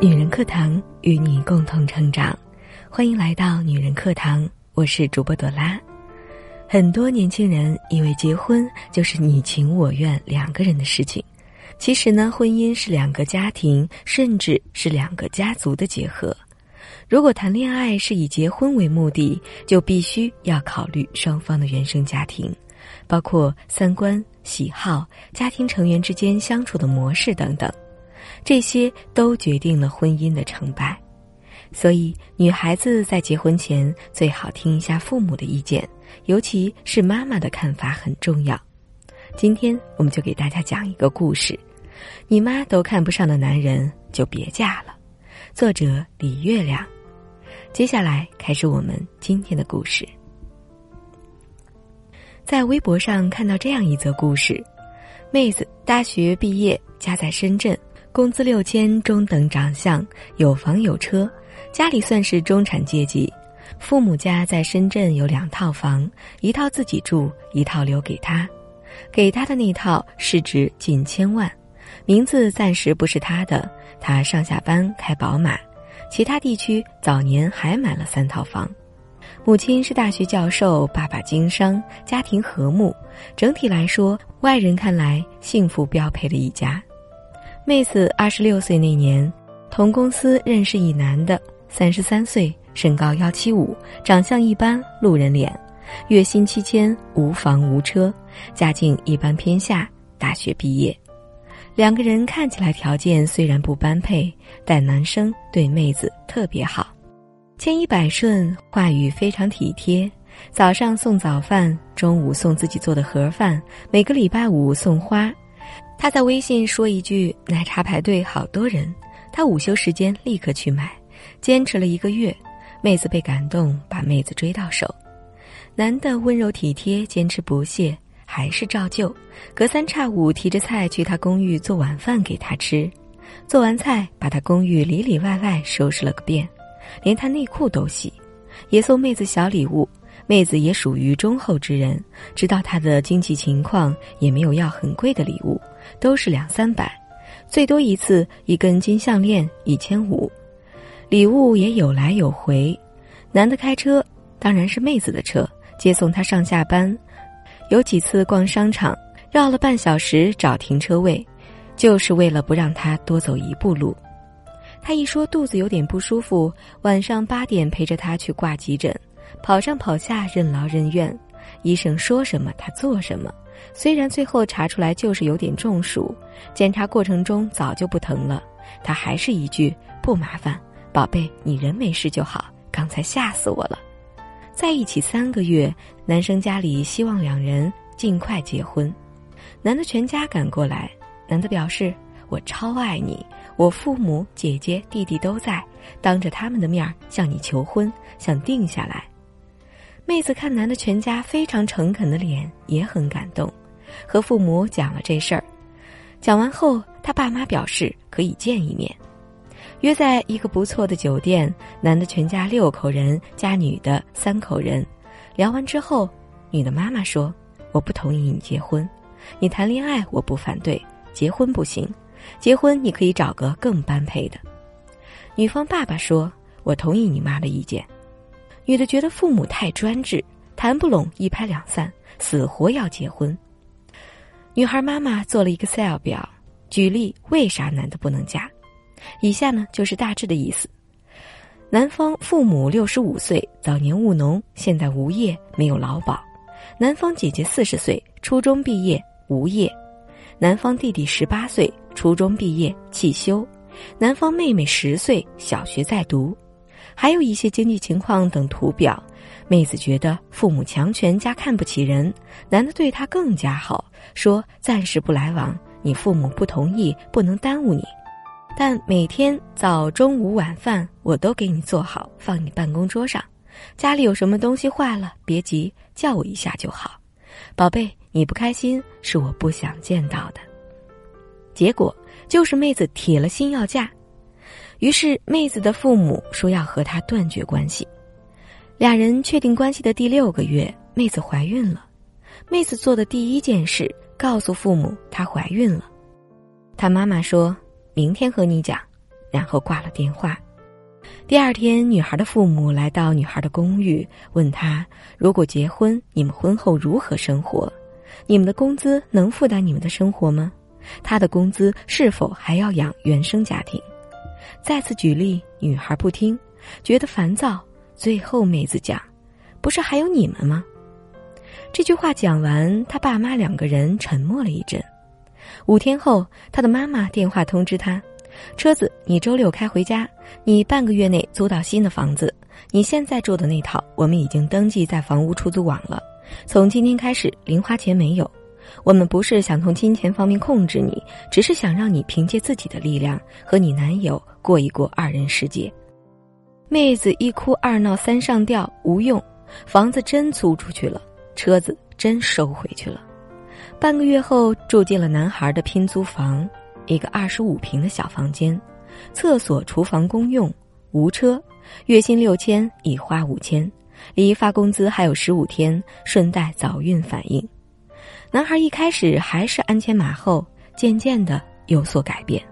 女人课堂与你共同成长，欢迎来到女人课堂，我是主播朵拉。很多年轻人以为结婚就是你情我愿两个人的事情，其实呢，婚姻是两个家庭，甚至是两个家族的结合。如果谈恋爱是以结婚为目的，就必须要考虑双方的原生家庭，包括三观、喜好、家庭成员之间相处的模式等等。这些都决定了婚姻的成败，所以女孩子在结婚前最好听一下父母的意见，尤其是妈妈的看法很重要。今天我们就给大家讲一个故事：你妈都看不上的男人就别嫁了。作者李月亮。接下来开始我们今天的故事。在微博上看到这样一则故事：妹子大学毕业，家在深圳。工资六千，中等长相，有房有车，家里算是中产阶级。父母家在深圳有两套房，一套自己住，一套留给他。给他的那套市值近千万，名字暂时不是他的。他上下班开宝马，其他地区早年还买了三套房。母亲是大学教授，爸爸经商，家庭和睦。整体来说，外人看来幸福标配的一家。妹子二十六岁那年，同公司认识一男的，三十三岁，身高幺七五，长相一般，路人脸，月薪七千，无房无车，家境一般偏下，大学毕业。两个人看起来条件虽然不般配，但男生对妹子特别好，千依百顺，话语非常体贴，早上送早饭，中午送自己做的盒饭，每个礼拜五送花。他在微信说一句“奶茶排队好多人”，他午休时间立刻去买，坚持了一个月，妹子被感动，把妹子追到手。男的温柔体贴，坚持不懈，还是照旧，隔三差五提着菜去他公寓做晚饭给他吃，做完菜把他公寓里里外外收拾了个遍，连他内裤都洗，也送妹子小礼物。妹子也属于忠厚之人，知道他的经济情况，也没有要很贵的礼物。都是两三百，最多一次一根金项链一千五，礼物也有来有回。男的开车，当然是妹子的车，接送他上下班。有几次逛商场，绕了半小时找停车位，就是为了不让他多走一步路。他一说肚子有点不舒服，晚上八点陪着他去挂急诊，跑上跑下任劳任怨，医生说什么他做什么。虽然最后查出来就是有点中暑，检查过程中早就不疼了，他还是一句不麻烦，宝贝，你人没事就好。刚才吓死我了。在一起三个月，男生家里希望两人尽快结婚，男的全家赶过来，男的表示我超爱你，我父母、姐姐、弟弟都在，当着他们的面向你求婚，想定下来。妹子看男的全家非常诚恳的脸，也很感动，和父母讲了这事儿。讲完后，他爸妈表示可以见一面，约在一个不错的酒店。男的全家六口人加女的三口人。聊完之后，女的妈妈说：“我不同意你结婚，你谈恋爱我不反对，结婚不行。结婚你可以找个更般配的。”女方爸爸说：“我同意你妈的意见。”女的觉得父母太专制，谈不拢一拍两散，死活要结婚。女孩妈妈做了一个 Excel 表，举例为啥男的不能嫁。以下呢就是大致的意思：男方父母六十五岁，早年务农，现在无业，没有劳保；男方姐姐四十岁，初中毕业，无业；男方弟弟十八岁，初中毕业，汽修；男方妹妹十岁，小学在读。还有一些经济情况等图表，妹子觉得父母强权加看不起人，男的对她更加好，说暂时不来往，你父母不同意，不能耽误你，但每天早中午晚饭我都给你做好，放你办公桌上，家里有什么东西坏了，别急，叫我一下就好，宝贝，你不开心是我不想见到的，结果就是妹子铁了心要嫁。于是，妹子的父母说要和他断绝关系。俩人确定关系的第六个月，妹子怀孕了。妹子做的第一件事，告诉父母她怀孕了。她妈妈说：“明天和你讲。”然后挂了电话。第二天，女孩的父母来到女孩的公寓，问她：如果结婚，你们婚后如何生活？你们的工资能负担你们的生活吗？她的工资是否还要养原生家庭？再次举例，女孩不听，觉得烦躁。最后，妹子讲：“不是还有你们吗？”这句话讲完，他爸妈两个人沉默了一阵。五天后，他的妈妈电话通知他：“车子你周六开回家，你半个月内租到新的房子。你现在住的那套，我们已经登记在房屋出租网了。从今天开始，零花钱没有。我们不是想从金钱方面控制你，只是想让你凭借自己的力量和你男友过一过二人世界。”妹子一哭二闹三上吊，无用，房子真租出去了，车子真收回去了。半个月后，住进了男孩的拼租房，一个二十五平的小房间，厕所、厨房公用，无车，月薪六千，已花五千，离发工资还有十五天，顺带早孕反应。男孩一开始还是鞍前马后，渐渐的有所改变。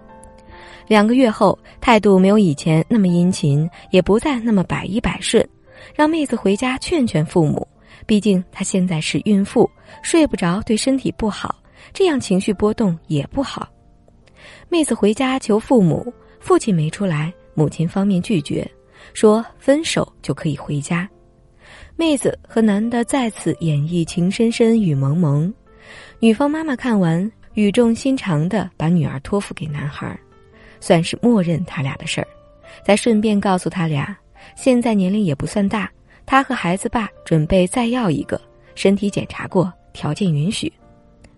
两个月后，态度没有以前那么殷勤，也不再那么百依百顺，让妹子回家劝劝父母。毕竟她现在是孕妇，睡不着对身体不好，这样情绪波动也不好。妹子回家求父母，父亲没出来，母亲方面拒绝，说分手就可以回家。妹子和男的再次演绎情深深雨蒙蒙，女方妈妈看完，语重心长的把女儿托付给男孩。算是默认他俩的事儿，再顺便告诉他俩，现在年龄也不算大，他和孩子爸准备再要一个，身体检查过，条件允许。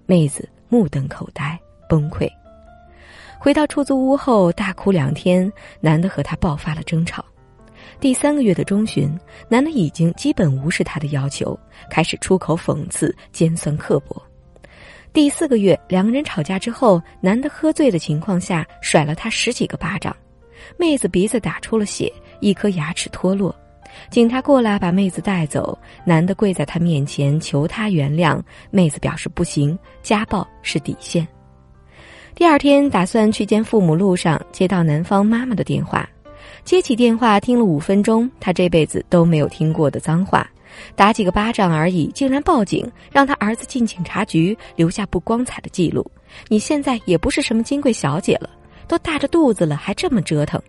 妹子目瞪口呆，崩溃。回到出租屋后，大哭两天，男的和他爆发了争吵。第三个月的中旬，男的已经基本无视他的要求，开始出口讽刺、尖酸刻薄。第四个月，两个人吵架之后，男的喝醉的情况下甩了她十几个巴掌，妹子鼻子打出了血，一颗牙齿脱落。警察过来把妹子带走，男的跪在她面前求她原谅，妹子表示不行，家暴是底线。第二天打算去见父母，路上接到男方妈妈的电话，接起电话听了五分钟，他这辈子都没有听过的脏话。打几个巴掌而已，竟然报警，让他儿子进警察局，留下不光彩的记录。你现在也不是什么金贵小姐了，都大着肚子了，还这么折腾。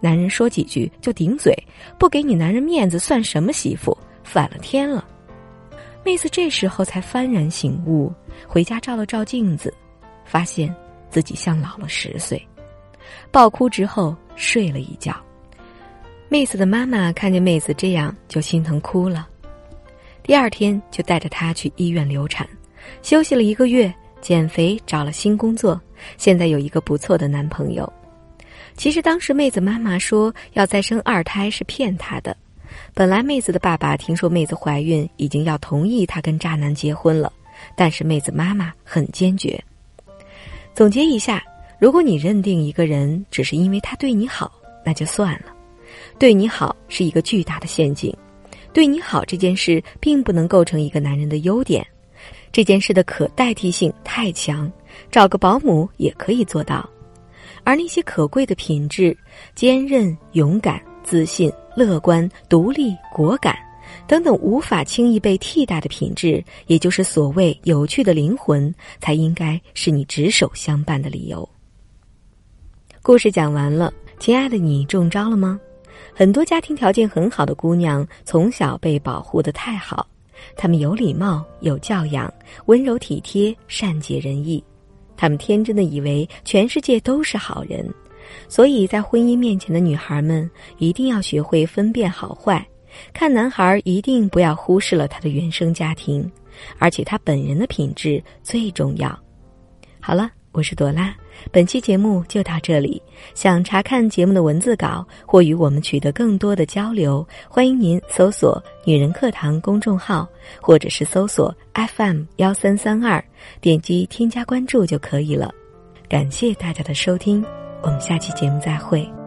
男人说几句就顶嘴，不给你男人面子算什么媳妇？反了天了！妹子这时候才幡然醒悟，回家照了照镜子，发现自己像老了十岁，爆哭之后睡了一觉。妹子的妈妈看见妹子这样，就心疼哭了。第二天就带着她去医院流产，休息了一个月，减肥，找了新工作，现在有一个不错的男朋友。其实当时妹子妈妈说要再生二胎是骗她的。本来妹子的爸爸听说妹子怀孕，已经要同意她跟渣男结婚了，但是妹子妈妈很坚决。总结一下，如果你认定一个人只是因为他对你好，那就算了。对你好是一个巨大的陷阱。对你好这件事并不能构成一个男人的优点，这件事的可代替性太强，找个保姆也可以做到。而那些可贵的品质，坚韧、勇敢、自信、乐观、独立、果敢等等，无法轻易被替代的品质，也就是所谓有趣的灵魂，才应该是你执手相伴的理由。故事讲完了，亲爱的你中招了吗？很多家庭条件很好的姑娘，从小被保护的太好，她们有礼貌、有教养、温柔体贴、善解人意，她们天真的以为全世界都是好人，所以在婚姻面前的女孩们一定要学会分辨好坏，看男孩一定不要忽视了他的原生家庭，而且他本人的品质最重要。好了。我是朵拉，本期节目就到这里。想查看节目的文字稿或与我们取得更多的交流，欢迎您搜索“女人课堂”公众号，或者是搜索 FM 幺三三二，点击添加关注就可以了。感谢大家的收听，我们下期节目再会。